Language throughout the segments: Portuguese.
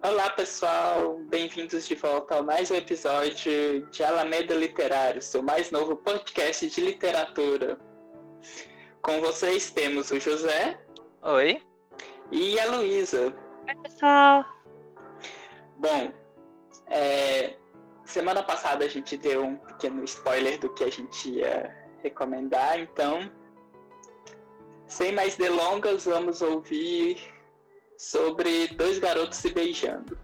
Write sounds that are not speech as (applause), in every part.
Olá pessoal, bem-vindos de volta ao mais um episódio de Alameda Literário, seu mais novo podcast de literatura. Com vocês temos o José. Oi. E a Luísa. Oi, pessoal. Bom, é, semana passada a gente deu um pequeno spoiler do que a gente ia recomendar, então, sem mais delongas, vamos ouvir sobre Dois Garotos Se Beijando.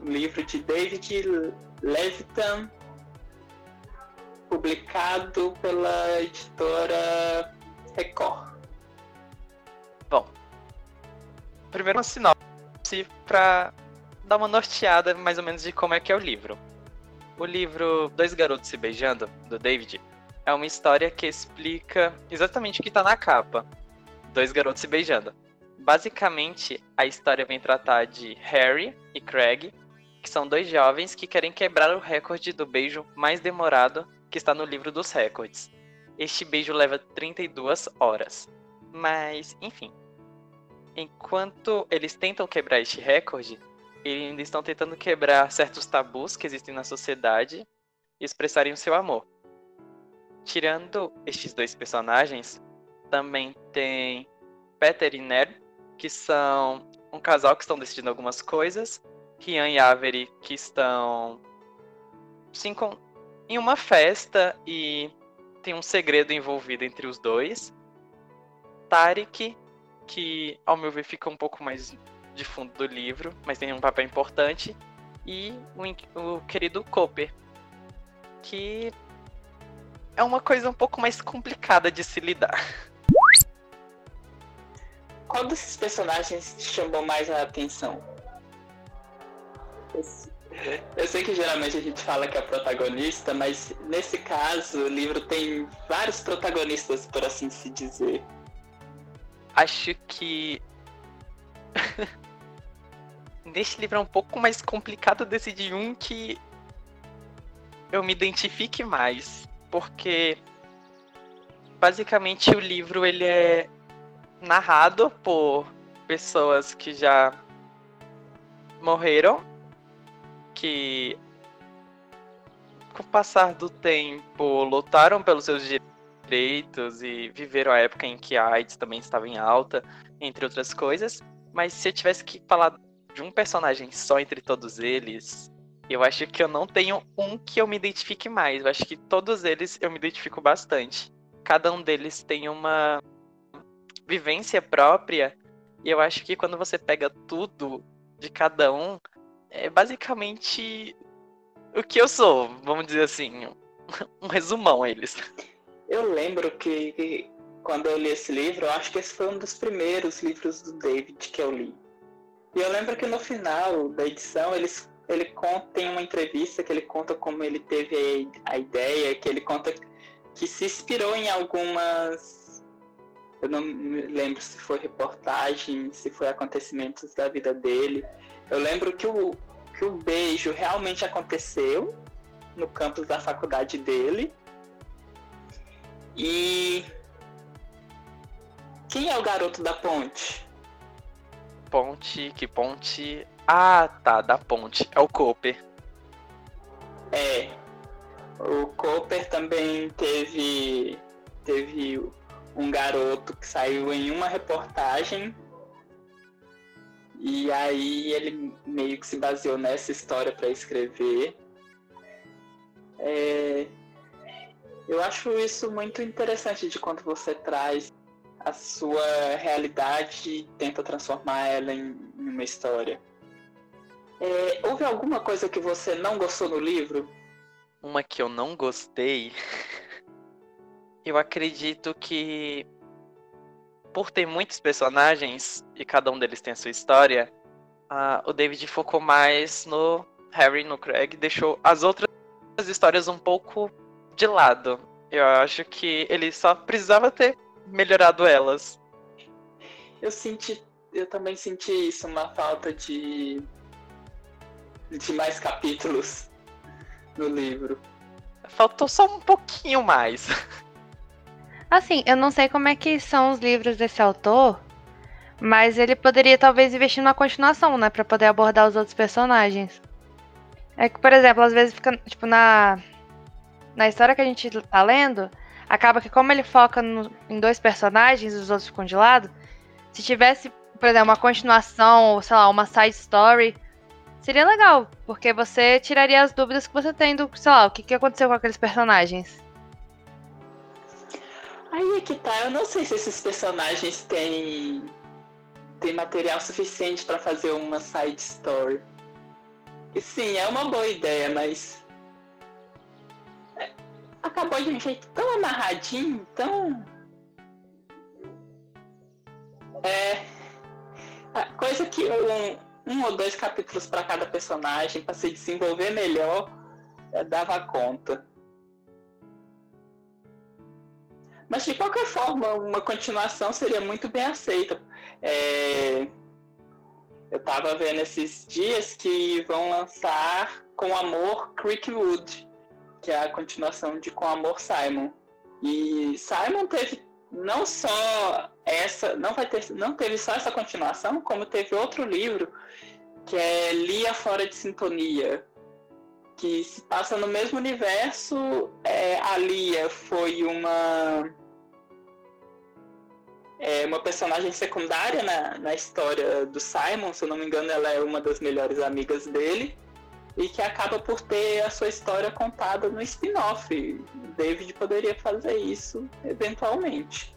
Um livro de David Levitan, publicado pela editora Record. Bom, primeiro uma sinopse para dar uma norteada mais ou menos de como é que é o livro. O livro Dois Garotos Se Beijando, do David, é uma história que explica exatamente o que está na capa. Dois garotos se beijando. Basicamente, a história vem tratar de Harry e Craig, que são dois jovens que querem quebrar o recorde do beijo mais demorado que está no livro dos recordes. Este beijo leva 32 horas. Mas, enfim. Enquanto eles tentam quebrar este recorde, eles ainda estão tentando quebrar certos tabus que existem na sociedade e expressarem o seu amor. Tirando estes dois personagens, também tem Peter e Ned, que são um casal que estão decidindo algumas coisas, Rian e Avery, que estão com... em uma festa e tem um segredo envolvido entre os dois. Tarek, que ao meu ver fica um pouco mais de fundo do livro, mas tem um papel importante. E o, o querido Cooper, que é uma coisa um pouco mais complicada de se lidar. (laughs) Qual desses personagens te chamou mais a atenção? Eu sei que geralmente a gente fala que é protagonista, mas nesse caso o livro tem vários protagonistas, por assim se dizer. Acho que. (laughs) Neste livro é um pouco mais complicado decidir um que eu me identifique mais porque basicamente o livro ele é narrado por pessoas que já morreram, que com o passar do tempo lutaram pelos seus direitos e viveram a época em que a AIDS também estava em alta, entre outras coisas. Mas se eu tivesse que falar de um personagem só entre todos eles, eu acho que eu não tenho um que eu me identifique mais. Eu acho que todos eles eu me identifico bastante. Cada um deles tem uma vivência própria. E eu acho que quando você pega tudo de cada um, é basicamente o que eu sou, vamos dizer assim, um (laughs) resumão eles. Eu lembro que quando eu li esse livro, eu acho que esse foi um dos primeiros livros do David que eu li. E eu lembro que no final da edição eles ele conta, tem uma entrevista que ele conta como ele teve a ideia, que ele conta que se inspirou em algumas. Eu não me lembro se foi reportagem, se foi acontecimentos da vida dele. Eu lembro que o, que o beijo realmente aconteceu no campus da faculdade dele. E. Quem é o garoto da ponte? Ponte, que ponte ah, tá, da ponte. É o Cooper. É. O Cooper também teve teve um garoto que saiu em uma reportagem e aí ele meio que se baseou nessa história para escrever. É, eu acho isso muito interessante de quando você traz a sua realidade e tenta transformar ela em, uma história. É, houve alguma coisa que você não gostou no livro? Uma que eu não gostei. (laughs) eu acredito que por ter muitos personagens e cada um deles tem a sua história, uh, o David focou mais no Harry e no Craig, deixou as outras histórias um pouco de lado. Eu acho que ele só precisava ter melhorado elas. Eu senti, eu também senti isso, uma falta de de mais capítulos no livro. Faltou só um pouquinho mais. (laughs) Assim, eu não sei como é que são os livros desse autor, Mas ele poderia talvez investir numa continuação, né? Pra poder abordar os outros personagens. É que, por exemplo, às vezes fica, tipo, na. Na história que a gente tá lendo, acaba que como ele foca no, em dois personagens, os outros ficam de lado. Se tivesse, por exemplo, uma continuação, ou sei lá, uma side story, seria legal, porque você tiraria as dúvidas que você tem do, sei lá, o que, que aconteceu com aqueles personagens. Aí é que tá, eu não sei se esses personagens têm, têm material suficiente para fazer uma side story. E sim, é uma boa ideia, mas. É, acabou de um jeito tão amarradinho, tão. É. Coisa que um, um ou dois capítulos para cada personagem, para se desenvolver melhor, é, dava conta. Mas de qualquer forma, uma continuação seria muito bem aceita. É... Eu estava vendo esses dias que vão lançar Com Amor Creekwood, que é a continuação de Com Amor Simon. E Simon teve não só essa, não vai ter, não teve só essa continuação, como teve outro livro que é Lia Fora de Sintonia, que se passa no mesmo universo. É, a Lia foi uma é uma personagem secundária na, na história do Simon, se eu não me engano, ela é uma das melhores amigas dele e que acaba por ter a sua história contada no spin-off. David poderia fazer isso eventualmente.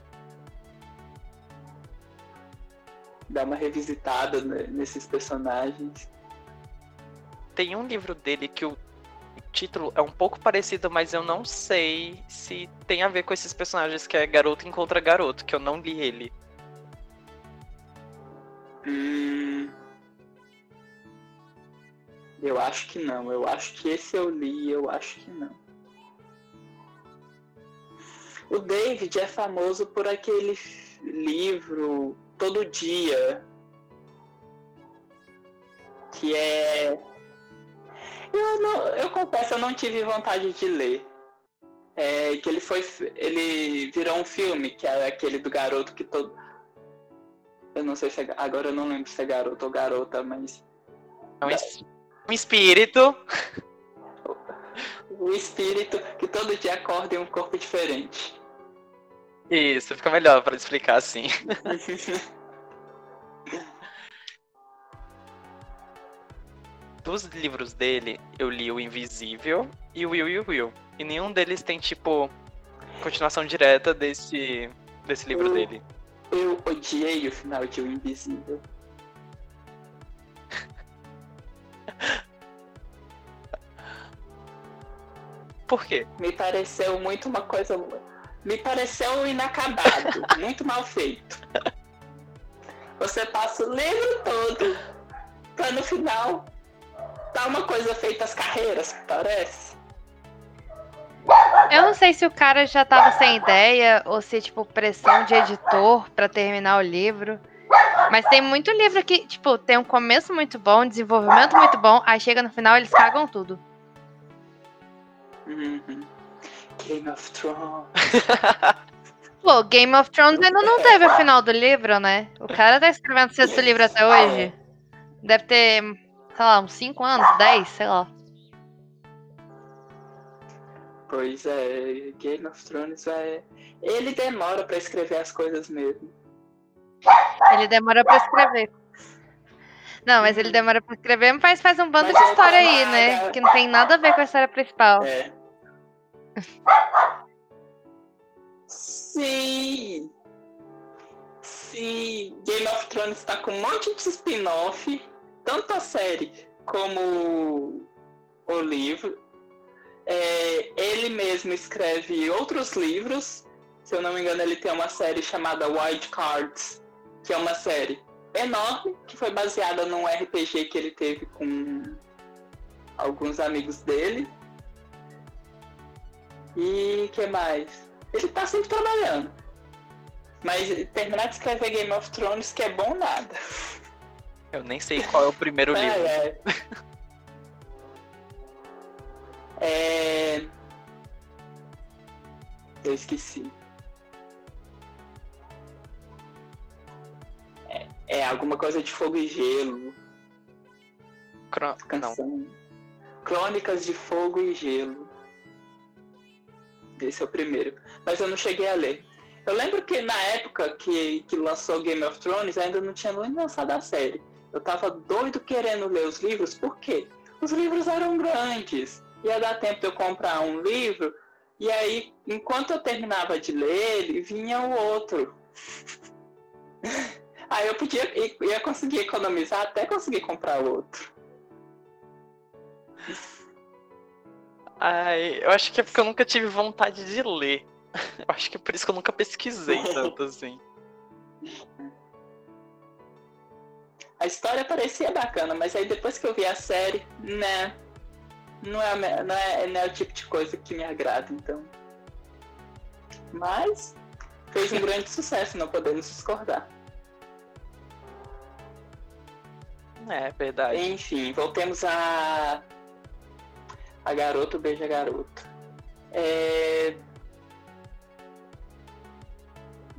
Dar uma revisitada nesses personagens. Tem um livro dele que o título é um pouco parecido, mas eu não sei se tem a ver com esses personagens que é Garoto Encontra Garoto, que eu não li ele. Hum... Eu acho que não. Eu acho que esse eu li, eu acho que não. O David é famoso por aquele livro Todo Dia. Que é. Eu, não, eu confesso, eu não tive vontade de ler. É, que ele foi. Ele virou um filme, que é aquele do garoto que todo. Eu não sei se é, Agora eu não lembro se é garoto ou garota, mas. É um, um espírito. (laughs) O espírito que todo dia acorda em um corpo diferente. Isso, fica melhor para explicar assim. (laughs) Dos livros dele, eu li o Invisível e o Will e o Will. E nenhum deles tem, tipo, continuação direta desse, desse livro eu, dele. Eu odiei o final de O Invisível. (laughs) Por quê? Me pareceu muito uma coisa. Me pareceu inacabado, (laughs) muito mal feito. Você passa o livro todo pra no final tá uma coisa feita às carreiras, parece. Eu não sei se o cara já tava sem ideia ou se, tipo, pressão de editor para terminar o livro. Mas tem muito livro que, tipo, tem um começo muito bom, desenvolvimento muito bom, aí chega no final eles cagam tudo. Uhum. Game of Thrones. (laughs) Pô, Game of Thrones ainda não teve o final do livro, né? O cara tá escrevendo o sexto livro até hoje. Deve ter, sei lá, uns 5 anos, 10, sei lá. Pois é, Game of Thrones é. Ele demora para escrever as coisas mesmo. Ele demora para escrever. Não, mas ele demora pra escrever, mas faz um bando mas de história aí, né? Que não tem nada a ver com a história principal. É. Sim! Sim! Game of Thrones tá com um monte de spin-off, tanto a série como o livro. É, ele mesmo escreve outros livros. Se eu não me engano, ele tem uma série chamada Wild Cards, que é uma série enorme, que foi baseada num RPG que ele teve com alguns amigos dele. E que mais? Ele tá sempre trabalhando. Mas terminar de escrever Game of Thrones que é bom nada. (laughs) Eu nem sei qual é o primeiro é, livro. É. é... Eu esqueci. É alguma coisa de fogo e gelo. Cro... Não. Canção. Crônicas de Fogo e Gelo. Esse é o primeiro. Mas eu não cheguei a ler. Eu lembro que na época que, que lançou Game of Thrones, ainda não tinha nem lançado a série. Eu tava doido querendo ler os livros, por quê? Os livros eram grandes. Ia dar tempo de eu comprar um livro, e aí, enquanto eu terminava de ler ele, vinha o outro. (laughs) aí eu podia ia conseguir economizar até conseguir comprar outro. Ai, eu acho que é porque eu nunca tive vontade de ler. (laughs) Eu acho que é por isso que eu nunca pesquisei (laughs) tanto assim. A história parecia bacana, mas aí depois que eu vi a série, né? Não é, não é, não é o tipo de coisa que me agrada, então. Mas fez um grande sucesso, não podemos discordar. (laughs) É verdade. Enfim, voltemos a. A garoto beija garoto. É...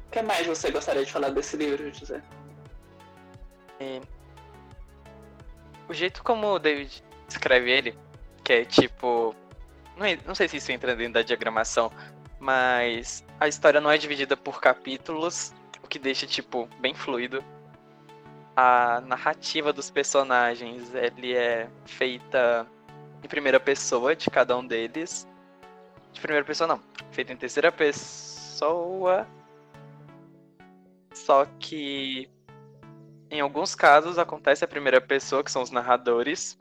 O que mais você gostaria de falar desse livro, José? É... O jeito como o David escreve ele, que é tipo. Não, é... não sei se isso entra dentro da diagramação, mas a história não é dividida por capítulos, o que deixa, tipo, bem fluido a narrativa dos personagens ele é feita em primeira pessoa de cada um deles. De primeira pessoa não, feita em terceira pessoa. Só que em alguns casos acontece a primeira pessoa, que são os narradores.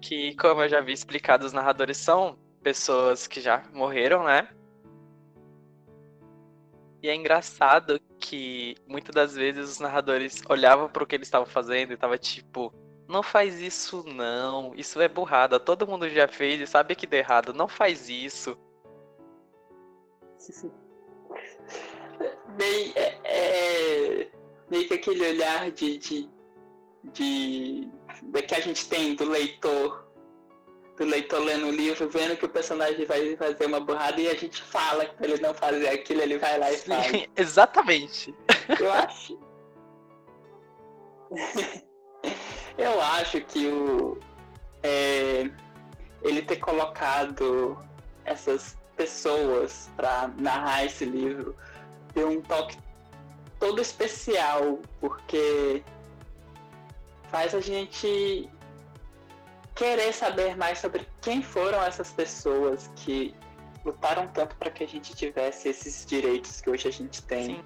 Que, como eu já vi explicado, os narradores são pessoas que já morreram, né? E é engraçado que muitas das vezes os narradores olhavam para o que eles estavam fazendo e tava tipo, não faz isso não, isso é burrada, todo mundo já fez e sabe que deu errado, não faz isso. Bem, é, é, meio que aquele olhar de, de, de, de que a gente tem do leitor do leitor lendo o livro, vendo que o personagem vai fazer uma burrada e a gente fala que pra ele não fazer aquilo, ele vai lá e faz. (laughs) Exatamente. Eu acho. (laughs) Eu acho que o. É, ele ter colocado essas pessoas para narrar esse livro deu um toque todo especial, porque faz a gente querer saber mais sobre quem foram essas pessoas que lutaram tanto para que a gente tivesse esses direitos que hoje a gente tem.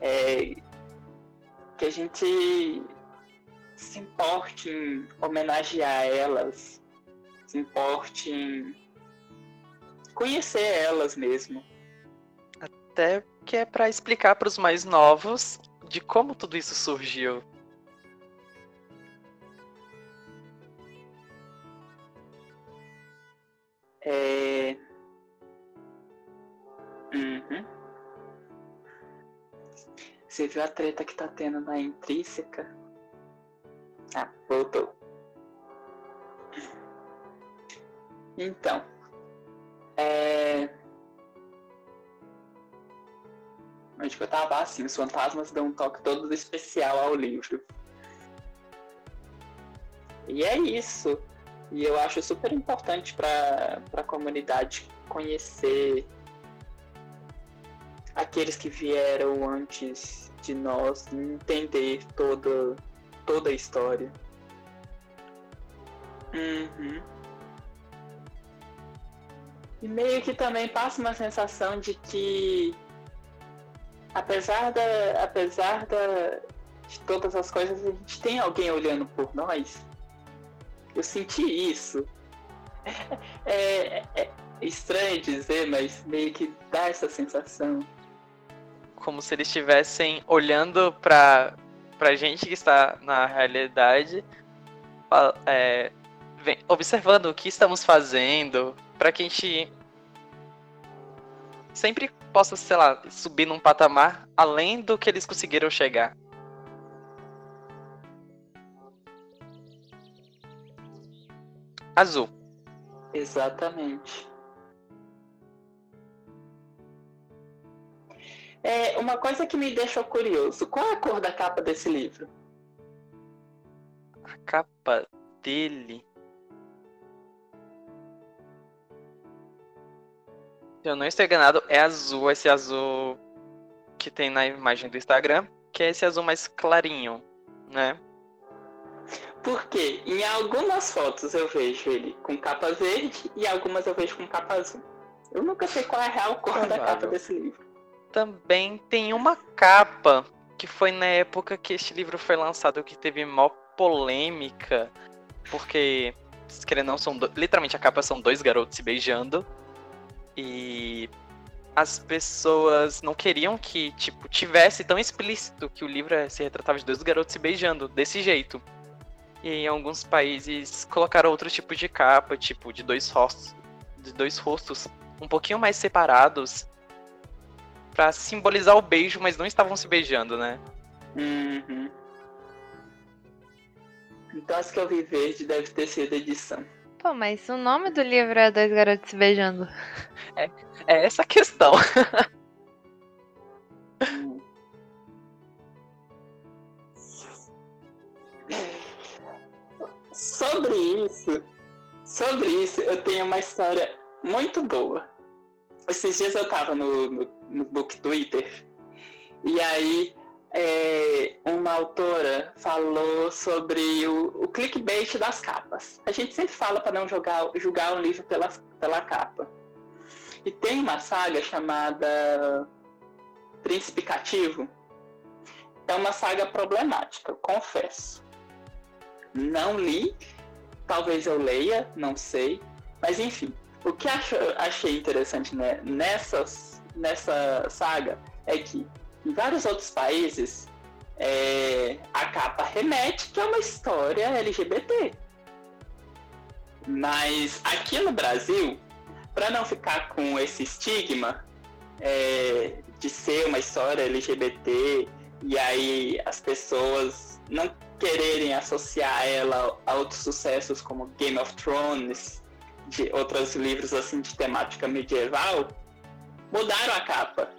É, que a gente se importe em homenagear elas, se importe em conhecer elas mesmo. Até que é para explicar para os mais novos de como tudo isso surgiu. É... Uhum. Você viu a treta que tá tendo na intrínseca? Ah, voltou. Então. É. Onde eu tava assim, os fantasmas dão um toque todo especial ao livro. E é isso. E eu acho super importante para a comunidade conhecer aqueles que vieram antes de nós, entender toda, toda a história. Uhum. E meio que também passa uma sensação de que apesar da. apesar da, de todas as coisas, a gente tem alguém olhando por nós. Eu senti isso. (laughs) É, é, estranho dizer, mas meio que dá essa sensação. Como se eles estivessem olhando pra, pra gente que está na realidade, é, vem, observando o que estamos fazendo, para que a gente sempre possa, sei lá, subir num patamar além do que eles conseguiram chegar. azul. Exatamente. É uma coisa que me deixou curioso. Qual é a cor da capa desse livro? A capa dele. Se eu não estou enganado, é azul, esse azul que tem na imagem do Instagram, que é esse azul mais clarinho, né? Porque em algumas fotos eu vejo ele com capa verde e algumas eu vejo com capa azul. Eu nunca sei qual é a real cor da capa desse livro. Também tem uma capa que foi na época que este livro foi lançado que teve maior polêmica, porque, se querendo não, são do... literalmente a capa são dois garotos se beijando. E as pessoas não queriam que, tipo, tivesse tão explícito que o livro se retratava de dois garotos se beijando desse jeito. E em alguns países colocaram outro tipo de capa, tipo, de dois rostos, de dois rostos um pouquinho mais separados para simbolizar o beijo, mas não estavam se beijando, né? Uhum. Então acho que eu vi verde deve ter sido edição. Pô, mas o nome do livro é Dois Garotos Se Beijando. É, é essa a questão. (laughs) sobre isso, sobre isso, eu tenho uma história muito boa. Esses dias eu tava no, no, no book Twitter e aí é, uma autora falou sobre o, o, clickbait das capas. A gente sempre fala para não jogar, julgar um livro pela, pela capa. E tem uma saga chamada Príncipe Cativo. É uma saga problemática, confesso. Não li, talvez eu leia, não sei. Mas enfim, o que acho, achei interessante né, nessas, nessa saga é que em vários outros países, é, a capa remete que é uma história LGBT. Mas aqui no Brasil, para não ficar com esse estigma é, de ser uma história LGBT e aí as pessoas não quererem associar ela a outros sucessos como Game of Thrones, de outros livros assim de temática medieval, mudaram a capa.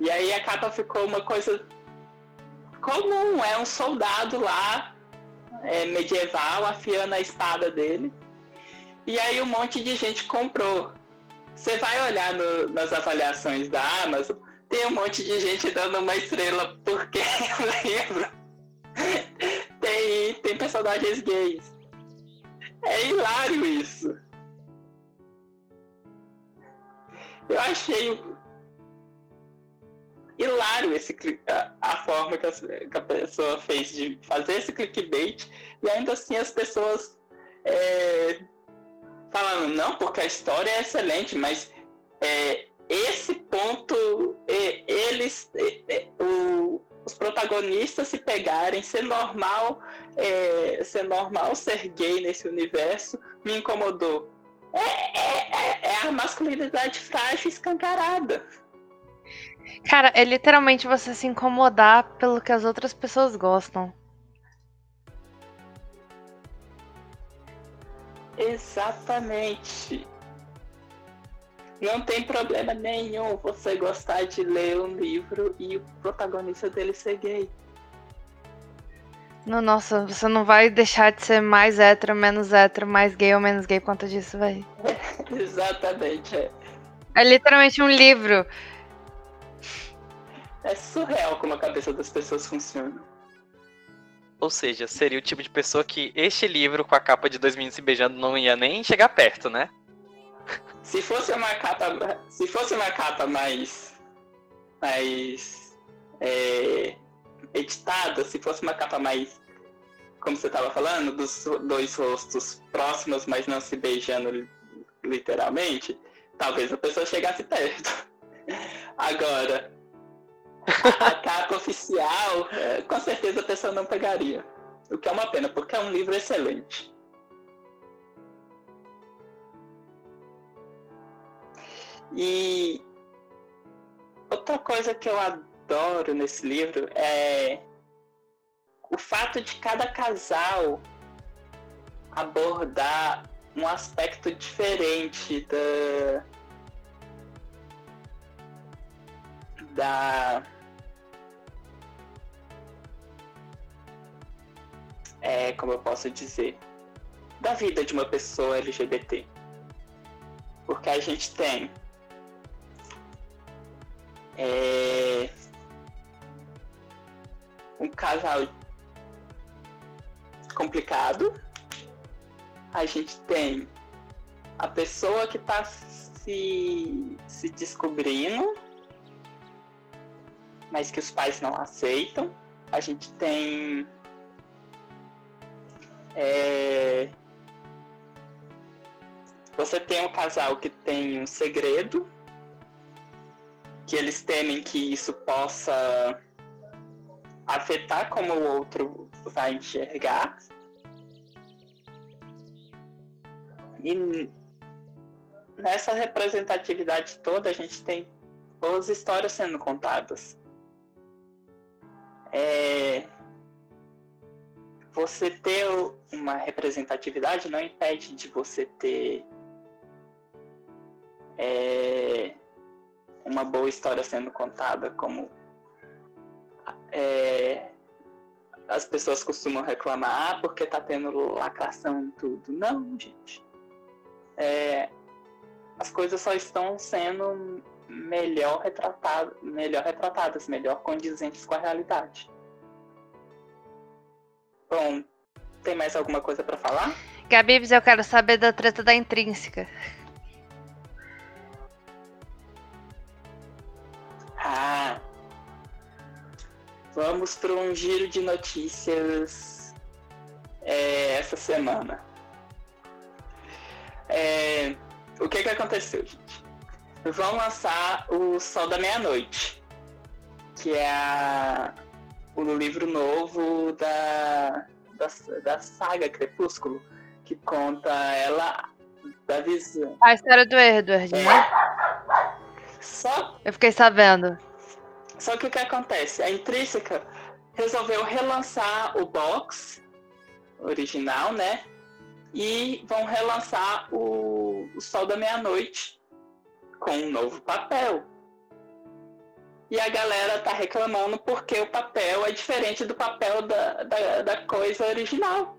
E aí a capa ficou uma coisa comum, é um soldado lá, é, medieval, afiando a espada dele. E aí um monte de gente comprou. Você vai olhar no, nas avaliações da Amazon, tem um monte de gente dando uma estrela porque (laughs) o livro tem, tem personagens gays. É hilário isso. Eu achei hilário esse, a, a forma que a, que a, pessoa fez de fazer esse clickbait e ainda assim as pessoas é, falando, não, porque a história é excelente, mas é, esse ponto, é, eles, é, o, os protagonistas se pegarem, ser normal, é, ser normal ser gay nesse universo, me incomodou. É, é, é a masculinidade frágil escancarada. Cara, é literalmente você se incomodar pelo que as outras pessoas gostam. Exatamente. Não tem problema nenhum você gostar de ler um livro e o protagonista dele ser gay. No, nossa, você não vai deixar de ser mais hétero, menos hétero, mais gay ou menos gay por conta disso, velho. (laughs) Exatamente, é. É literalmente um livro. É surreal como a cabeça das pessoas funciona. Ou seja, seria o tipo de pessoa que este livro com a capa de dois meninos se beijando não ia nem chegar perto, né? Se fosse uma capa, se fosse uma capa mais, mais é, editada, se fosse uma capa mais, como você estava falando, dos dois rostos próximos, mas não se beijando literalmente, talvez a pessoa chegasse perto. (laughs) Agora, a, capa oficial, é, com certeza a pessoa não pegaria. O que é uma pena, porque é um livro excelente. E outra coisa que eu adoro nesse livro é o fato de cada casal abordar um aspecto diferente da da. É, como eu posso dizer? Da vida de uma pessoa LGBT. Porque a gente tem. É, um casal complicado. A gente tem a pessoa que está se, se descobrindo, mas que os pais não aceitam. A gente tem é, você tem um casal que tem um segredo, que eles temem que isso possa afetar como o outro vai enxergar. E nessa representatividade toda a gente tem boas histórias sendo contadas. É... Você ter uma representatividade não impede de você ter é... uma boa história sendo contada, como é, as pessoas costumam reclamar ah, porque tá tendo lacração em tudo. Não, gente. É, as coisas só estão sendo melhor, retratado, melhor retratadas, melhor condizentes com a realidade. Bom, tem mais alguma coisa para falar? Gabibs, eu quero saber da treta da intrínseca. Ah, vamos para um giro de notícias é, essa semana. É, o que, que aconteceu, gente? Vão lançar o Sol da Meia-Noite, que é a, o livro novo da, da, da saga Crepúsculo, que conta ela da visão. A história do Edward, é. né? Só... Eu fiquei sabendo. Só que o que acontece? A Intrínseca resolveu relançar o box original, né? E vão relançar o, o Sol da Meia-Noite com um novo papel. E a galera tá reclamando porque o papel é diferente do papel da, da, da coisa original.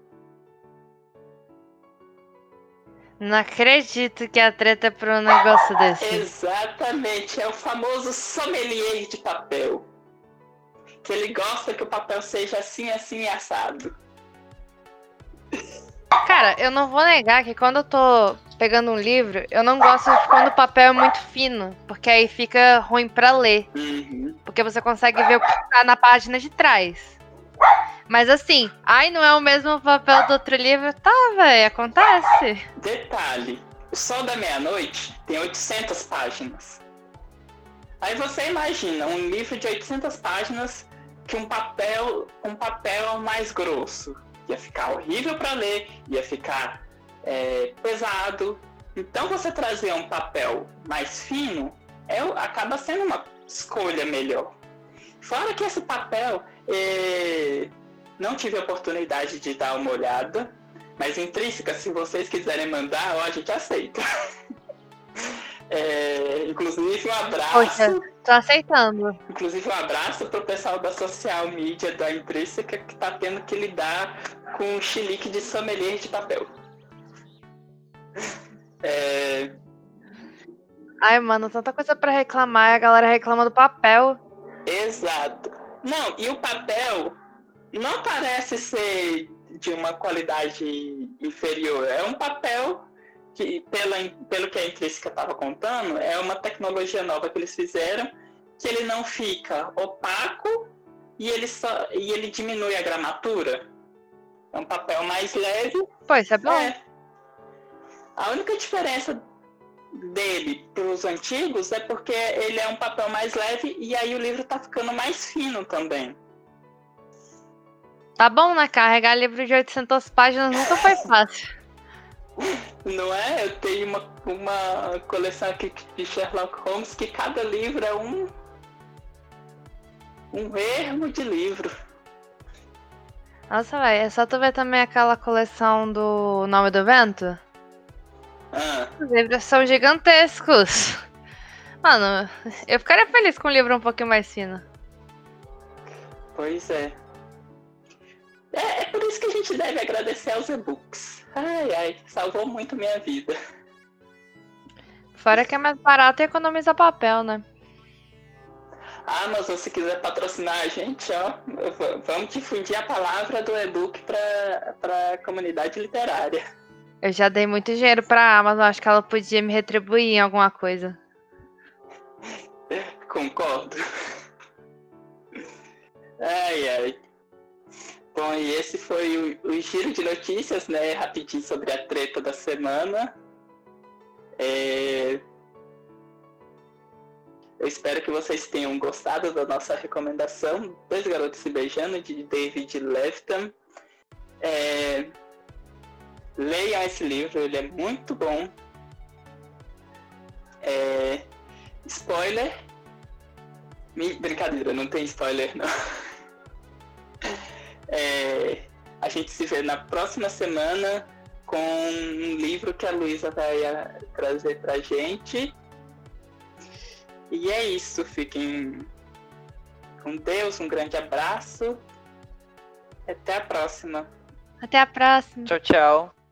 Não acredito que a treta é por um negócio desse. Exatamente, é o famoso sommelier de papel. Que ele gosta que o papel seja assim, assim assado. (laughs) Cara, eu não vou negar que quando eu tô pegando um livro, eu não gosto de quando o papel é muito fino, porque aí fica ruim para ler. Uhum. Porque você consegue ver o que tá na página de trás. Mas assim, ai, não é o mesmo papel do outro livro? Tá, velho, acontece. Detalhe: O Sol da Meia-Noite tem 800 páginas. Aí você imagina um livro de 800 páginas que um papel, um papel mais grosso. Ia ficar horrível para ler, ia ficar é, pesado. Então você trazer um papel mais fino é, acaba sendo uma escolha melhor. Fora que esse papel é, não tive oportunidade de dar uma olhada, mas intrínseca, se vocês quiserem mandar, ó, a gente aceita. (laughs) é, inclusive um abraço. Poxa, tô aceitando. Inclusive um abraço pro pessoal da social media da Intrínseca que tá tendo que lidar com um chilique de sommelier de papel. (laughs) É... Ai, mano, tanta coisa para reclamar e a galera reclama do papel. Exato. Não, e o papel não parece ser de uma qualidade inferior. É um papel que, pela, pelo que a Intrínseca estava contando, é uma tecnologia nova que eles fizeram, que ele não fica opaco e ele, só, e ele diminui a gramatura. É um papel mais leve. Pois é bom. É. A única diferença dele para os antigos é porque ele é um papel mais leve e aí o livro está ficando mais fino também. Tá bom, né? Carregar livro de 800 páginas nunca foi fácil. (laughs) Não é? Eu tenho uma, uma coleção aqui de Sherlock Holmes que cada livro é um. um ermo de livro. Nossa, velho, é só tu ver também aquela coleção do Nome do Vento? Ah. Os livros são gigantescos. Mano, eu ficaria feliz com um livro um pouquinho mais fino. Pois é. é. É por isso que a gente deve agradecer aos e-books. Ai, ai, salvou muito minha vida. Fora que é mais barato e economiza papel, né? Amazon, se quiser patrocinar a gente, ó, vamos difundir a palavra do e-book para a comunidade literária. Eu já dei muito dinheiro pra Amazon, acho que ela podia me retribuir em alguma coisa. Concordo. Ai, ai. Bom, e esse foi o, o, giro de notícias, né? Rapidinho sobre a treta da semana. É... Eu espero que vocês tenham gostado da nossa recomendação. Dois Garotos Se Beijando, de David Lefton. É... Esse livro, ele é muito bom. É... Spoiler. Brincadeira, não tem spoiler não. (laughs) É... A gente se vê na próxima semana com um livro que a Luísa vai ah, trazer pra gente. E é isso, fiquem com Deus, um grande abraço. Até a próxima. Até a próxima. Tchau, tchau.